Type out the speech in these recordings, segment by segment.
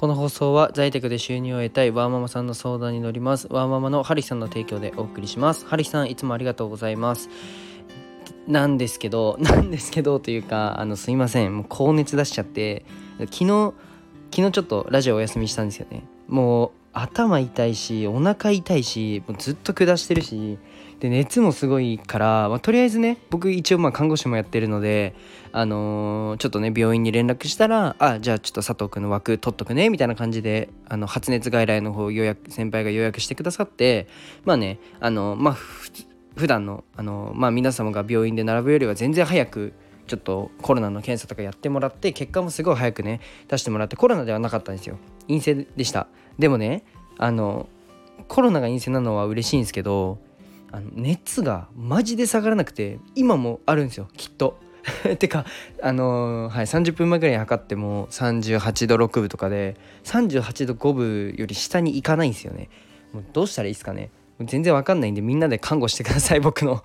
この放送は在宅で収入を得たいワーママさんの相談に乗ります。ワーママのハリさんの提供でお送りします。ハリさんいつもありがとうございます。なんですけど なんですけどというかあのすいません。もう高熱出しちゃって昨日昨日ちょっとラジオお休みしたんですよね。もう頭痛いしお腹痛いしもうずっと下してるしで熱もすごいから、まあ、とりあえずね僕一応まあ看護師もやってるので、あのー、ちょっとね病院に連絡したらあじゃあちょっと佐藤君の枠取っとくねみたいな感じであの発熱外来の方予約先輩が予約してくださってまあねあのまあ普段のあのまあ皆様が病院で並ぶよりは全然早くちょっとコロナの検査とかやってもらって結果もすごい早くね出してもらってコロナではなかったんですよ。陰性でした。でもねあのコロナが陰性なのは嬉しいんですけどあの熱がマジで下がらなくて今もあるんですよきっと。てかあのー、はい、30分前ぐらいに測っても38度6分とかで38度5分より下に行かないんですよね。もうどうしたらいいですかね。全然わかんないんでみんなで看護してください 僕の。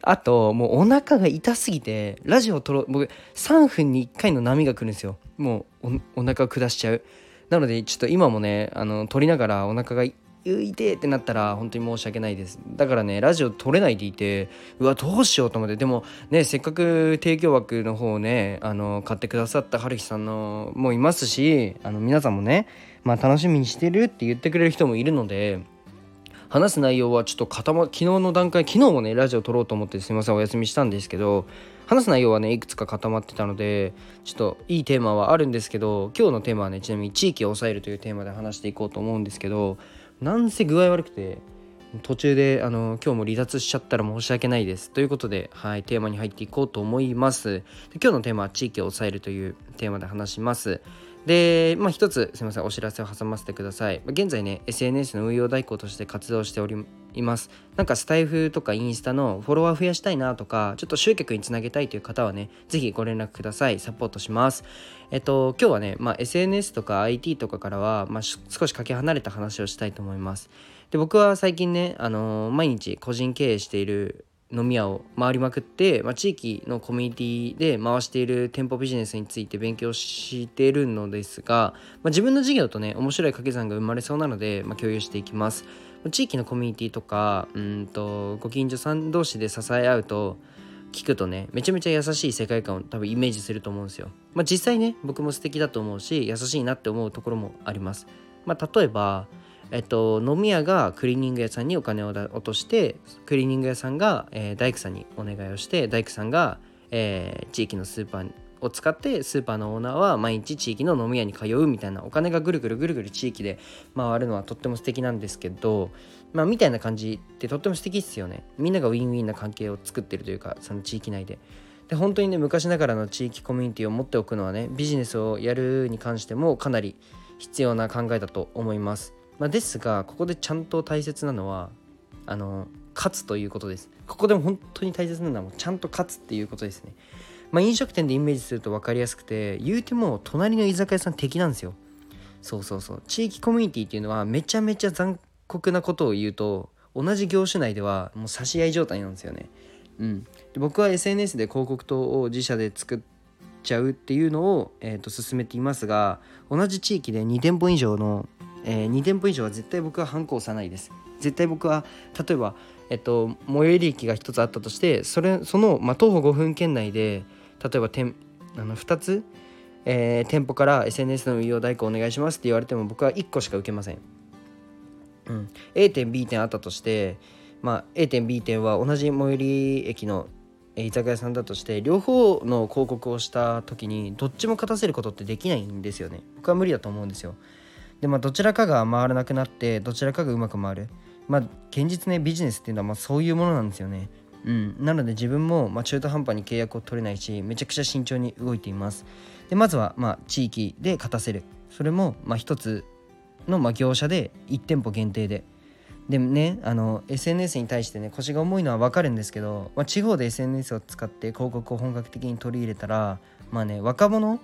あともうお腹が痛すぎてラジオを撮ろう僕3分に1回の波が来るんですよ。もうお腹を下しちゃう。なのでちょっと今もねあの撮りながらお腹がいてってなったら本当に申し訳ないです。だからねラジオ撮れないでいてうわどうしようと思って。でもねせっかく提供枠の方をねあの買ってくださった春樹さんのもいますしあの皆さんもねまあ楽しみにしてるって言ってくれる人もいるので話す内容はちょっと固ま昨日の段階昨日もねラジオ撮ろうと思ってすいませんお休みしたんですけど話す内容はねいくつか固まってたのでちょっといいテーマはあるんですけど今日のテーマはねちなみに地域を抑えるというテーマで話していこうと思うんですけどなんせ具合悪くて途中であの今日も離脱しちゃったら申し訳ないです。ということで、はい、テーマに入っていこうと思います。で今日のテーマは地域を抑えるというテーマで話します。で、まあ一つすみませんお知らせを挟ませてください。現在ね SNS の運用代行として活動しております。なんかスタイフとかインスタのフォロワー増やしたいなとかちょっと集客につなげたいという方はね是非ご連絡ください。サポートします。えっと今日はね、まあ、SNS とか IT とかからは、まあ、少しかけ離れた話をしたいと思います。で僕は最近ね、あのー、毎日個人経営している飲み屋を回りまくって、まあ、地域のコミュニティで回している店舗ビジネスについて勉強しているのですが、まあ、自分の事業とね面白い掛け算が生まれそうなので、まあ、共有していきます地域のコミュニティとかうんとご近所さん同士で支え合うと聞くとねめちゃめちゃ優しい世界観を多分イメージすると思うんですよ。まあ、実際ね僕も素敵だと思うし優しいなって思うところもあります。まあ、例えばえっと、飲み屋がクリーニング屋さんにお金を落としてクリーニング屋さんが、えー、大工さんにお願いをして大工さんが、えー、地域のスーパーを使ってスーパーのオーナーは毎日地域の飲み屋に通うみたいなお金がぐるぐるぐるぐる地域で回るのはとっても素敵なんですけどまあみたいな感じってとっても素敵っすよね。みんながウィンウィンな関係を作ってるというかその地域内で。で本当にね昔ながらの地域コミュニティを持っておくのはねビジネスをやるに関してもかなり必要な考えだと思います、まあ、ですがここでちゃんと大切なのはあの勝つということです。ここでも本当に大切なのはちゃんと勝つっていうことですね。まあ、飲食店でイメージすると分かりやすくて言うても隣の居酒屋さん敵なんですよ。そうそうそう。地域コミュニティっていうのはめちゃめちゃ残酷なことを言うと同じ業種内ではもう差し合い状態なんですよね。うん。で僕は SNS で広告塔を自社で作っちゃうっていうのを、えー、と進めていますが同じ地域で2店舗以上の、えー、2店舗以上は絶対僕は反抗さないです。絶対僕は例えばえっと最寄り駅が1つあったとしてそれその、まあ、徒歩5分圏内で例えば店あの2つ、えー、店舗から SNS の運用代行お願いしますって言われても僕は1個しか受けません。うん、A 点 B 点あったとして、まあ、A 点 B 点は同じ最寄り駅の居酒屋さんだとして両方の広告をした時にどっちも勝たせることってできないんですよね。僕は無理だと思うんですよ。でまあどちらかが回らなくなってどちらかがうまく回る。まあ現実ねビジネスっていうのはまあそういうものなんですよね。うん、なので自分もま中途半端に契約を取れないしめちゃくちゃ慎重に動いています。でまずはま地域で勝たせる。それもま一つのま業者で1店舗限定で。でもねあの SNS に対してね腰が重いのは分かるんですけど、まあ、地方で SNS を使って広告を本格的に取り入れたらまあね若者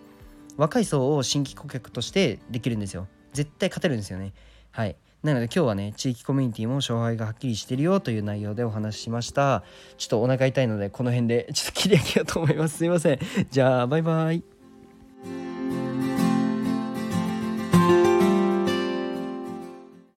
若い層を新規顧客としてできるんですよ。絶対勝てるんですよねはいなので今日はね、地域コミュニティも勝敗がはっきりしてるよという内容でお話ししました。ちょっとお腹痛いので、この辺でちょっと切り上げようと思います。すいません。じゃあ、バイバイ。